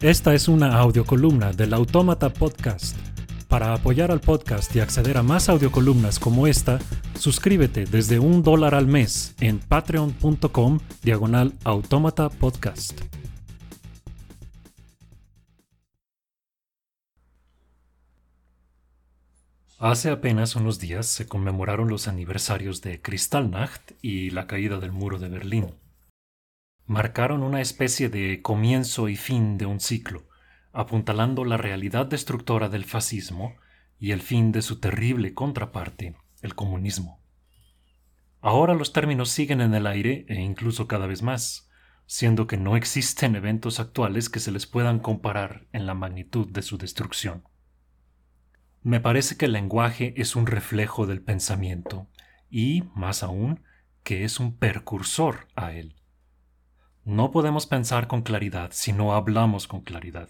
Esta es una audiocolumna del Autómata Podcast. Para apoyar al podcast y acceder a más audiocolumnas como esta, suscríbete desde un dólar al mes en patreon.com diagonal autómata podcast. Hace apenas unos días se conmemoraron los aniversarios de Kristallnacht y la caída del muro de Berlín marcaron una especie de comienzo y fin de un ciclo, apuntalando la realidad destructora del fascismo y el fin de su terrible contraparte, el comunismo. Ahora los términos siguen en el aire e incluso cada vez más, siendo que no existen eventos actuales que se les puedan comparar en la magnitud de su destrucción. Me parece que el lenguaje es un reflejo del pensamiento y, más aún, que es un precursor a él. No podemos pensar con claridad si no hablamos con claridad,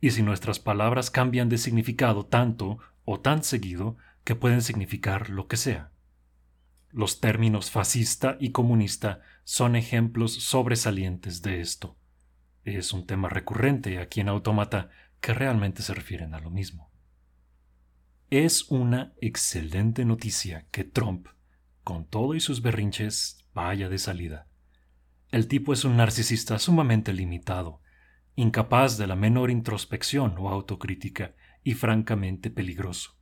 y si nuestras palabras cambian de significado tanto o tan seguido que pueden significar lo que sea. Los términos fascista y comunista son ejemplos sobresalientes de esto. Es un tema recurrente aquí en Autómata que realmente se refieren a lo mismo. Es una excelente noticia que Trump, con todo y sus berrinches, vaya de salida. El tipo es un narcisista sumamente limitado, incapaz de la menor introspección o autocrítica y francamente peligroso.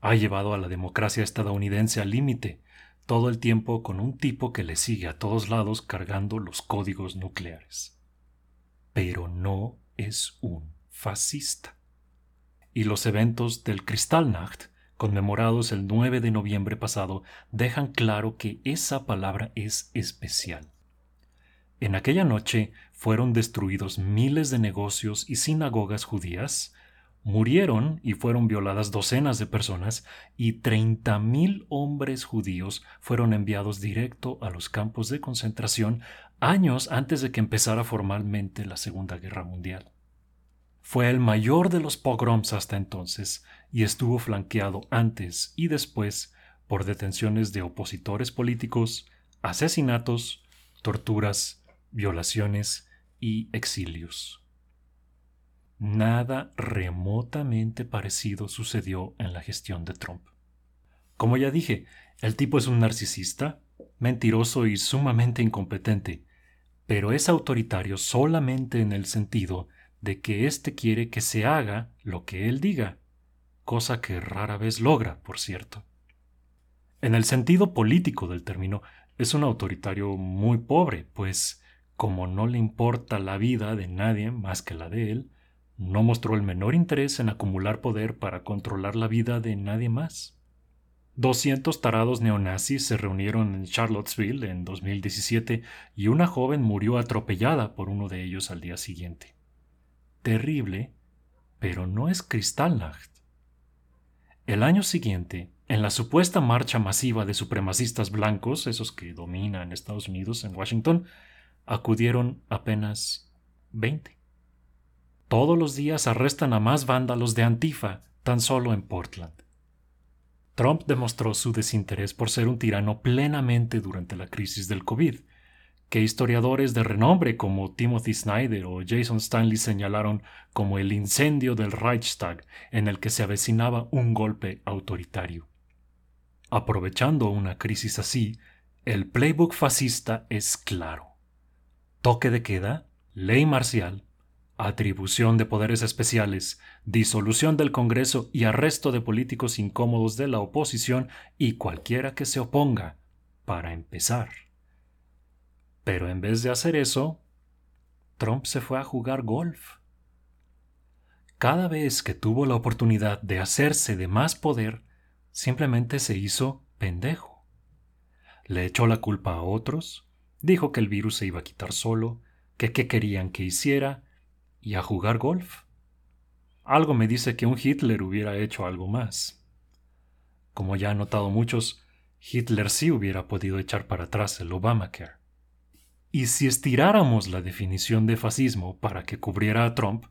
Ha llevado a la democracia estadounidense al límite, todo el tiempo con un tipo que le sigue a todos lados cargando los códigos nucleares. Pero no es un fascista. Y los eventos del Kristallnacht, conmemorados el 9 de noviembre pasado, dejan claro que esa palabra es especial. En aquella noche fueron destruidos miles de negocios y sinagogas judías, murieron y fueron violadas docenas de personas y treinta mil hombres judíos fueron enviados directo a los campos de concentración años antes de que empezara formalmente la Segunda Guerra Mundial. Fue el mayor de los pogroms hasta entonces y estuvo flanqueado antes y después por detenciones de opositores políticos, asesinatos, torturas, violaciones y exilios. Nada remotamente parecido sucedió en la gestión de Trump. Como ya dije, el tipo es un narcisista, mentiroso y sumamente incompetente, pero es autoritario solamente en el sentido de que éste quiere que se haga lo que él diga, cosa que rara vez logra, por cierto. En el sentido político del término, es un autoritario muy pobre, pues como no le importa la vida de nadie más que la de él, no mostró el menor interés en acumular poder para controlar la vida de nadie más. 200 tarados neonazis se reunieron en Charlottesville en 2017 y una joven murió atropellada por uno de ellos al día siguiente. Terrible, pero no es Kristallnacht. El año siguiente, en la supuesta marcha masiva de supremacistas blancos, esos que dominan Estados Unidos en Washington, acudieron apenas 20. Todos los días arrestan a más vándalos de Antifa, tan solo en Portland. Trump demostró su desinterés por ser un tirano plenamente durante la crisis del COVID, que historiadores de renombre como Timothy Snyder o Jason Stanley señalaron como el incendio del Reichstag en el que se avecinaba un golpe autoritario. Aprovechando una crisis así, el playbook fascista es claro toque de queda, ley marcial, atribución de poderes especiales, disolución del Congreso y arresto de políticos incómodos de la oposición y cualquiera que se oponga, para empezar. Pero en vez de hacer eso, Trump se fue a jugar golf. Cada vez que tuvo la oportunidad de hacerse de más poder, simplemente se hizo pendejo. Le echó la culpa a otros, Dijo que el virus se iba a quitar solo, que qué querían que hiciera, y a jugar golf. Algo me dice que un Hitler hubiera hecho algo más. Como ya han notado muchos, Hitler sí hubiera podido echar para atrás el Obamacare. Y si estiráramos la definición de fascismo para que cubriera a Trump,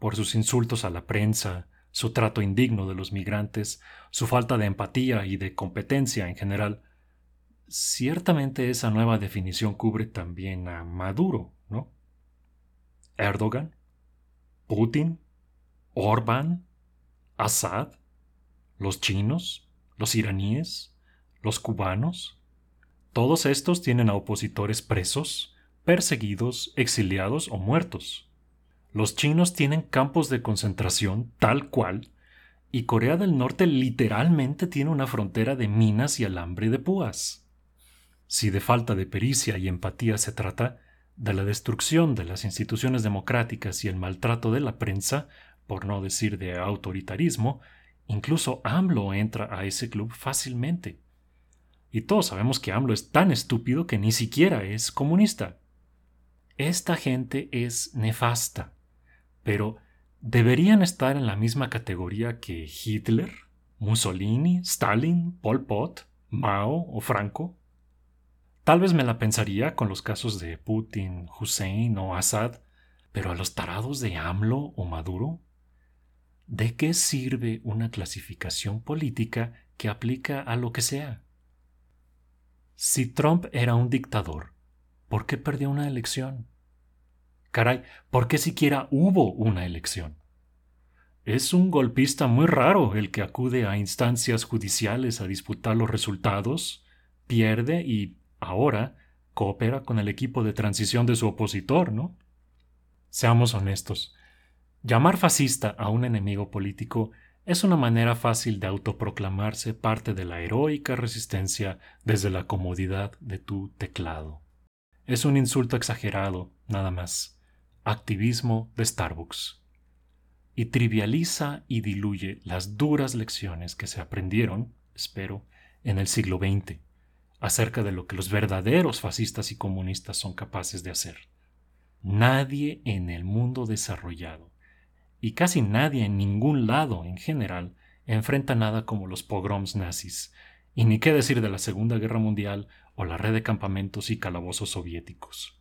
por sus insultos a la prensa, su trato indigno de los migrantes, su falta de empatía y de competencia en general, Ciertamente esa nueva definición cubre también a Maduro, ¿no? Erdogan, Putin, Orbán, Assad, los chinos, los iraníes, los cubanos. Todos estos tienen a opositores presos, perseguidos, exiliados o muertos. Los chinos tienen campos de concentración tal cual, y Corea del Norte literalmente tiene una frontera de minas y alambre de púas. Si de falta de pericia y empatía se trata, de la destrucción de las instituciones democráticas y el maltrato de la prensa, por no decir de autoritarismo, incluso AMLO entra a ese club fácilmente. Y todos sabemos que AMLO es tan estúpido que ni siquiera es comunista. Esta gente es nefasta, pero ¿deberían estar en la misma categoría que Hitler, Mussolini, Stalin, Pol Pot, Mao o Franco? Tal vez me la pensaría con los casos de Putin, Hussein o Assad, pero a los tarados de AMLO o Maduro, ¿de qué sirve una clasificación política que aplica a lo que sea? Si Trump era un dictador, ¿por qué perdió una elección? Caray, ¿por qué siquiera hubo una elección? Es un golpista muy raro el que acude a instancias judiciales a disputar los resultados, pierde y ahora coopera con el equipo de transición de su opositor, ¿no? Seamos honestos. Llamar fascista a un enemigo político es una manera fácil de autoproclamarse parte de la heroica resistencia desde la comodidad de tu teclado. Es un insulto exagerado, nada más. Activismo de Starbucks. Y trivializa y diluye las duras lecciones que se aprendieron, espero, en el siglo XX, acerca de lo que los verdaderos fascistas y comunistas son capaces de hacer. Nadie en el mundo desarrollado, y casi nadie en ningún lado en general, enfrenta nada como los pogroms nazis, y ni qué decir de la Segunda Guerra Mundial o la red de campamentos y calabozos soviéticos.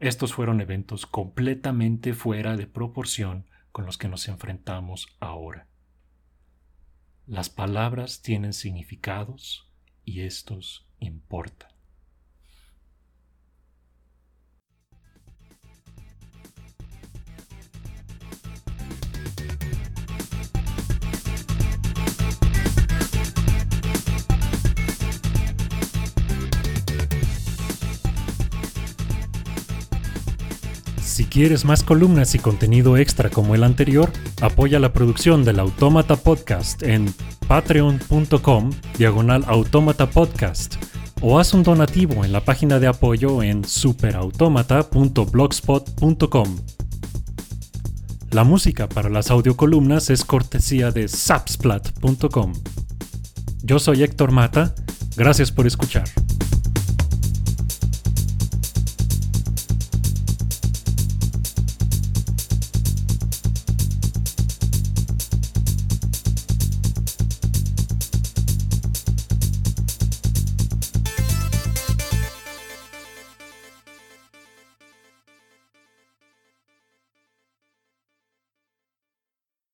Estos fueron eventos completamente fuera de proporción con los que nos enfrentamos ahora. Las palabras tienen significados y estos importan. Si quieres más columnas y contenido extra como el anterior, apoya la producción del Autómata Podcast en patreon.com diagonal automata podcast o haz un donativo en la página de apoyo en superautomata.blogspot.com. La música para las audiocolumnas es cortesía de sapsplat.com. Yo soy Héctor Mata, gracias por escuchar.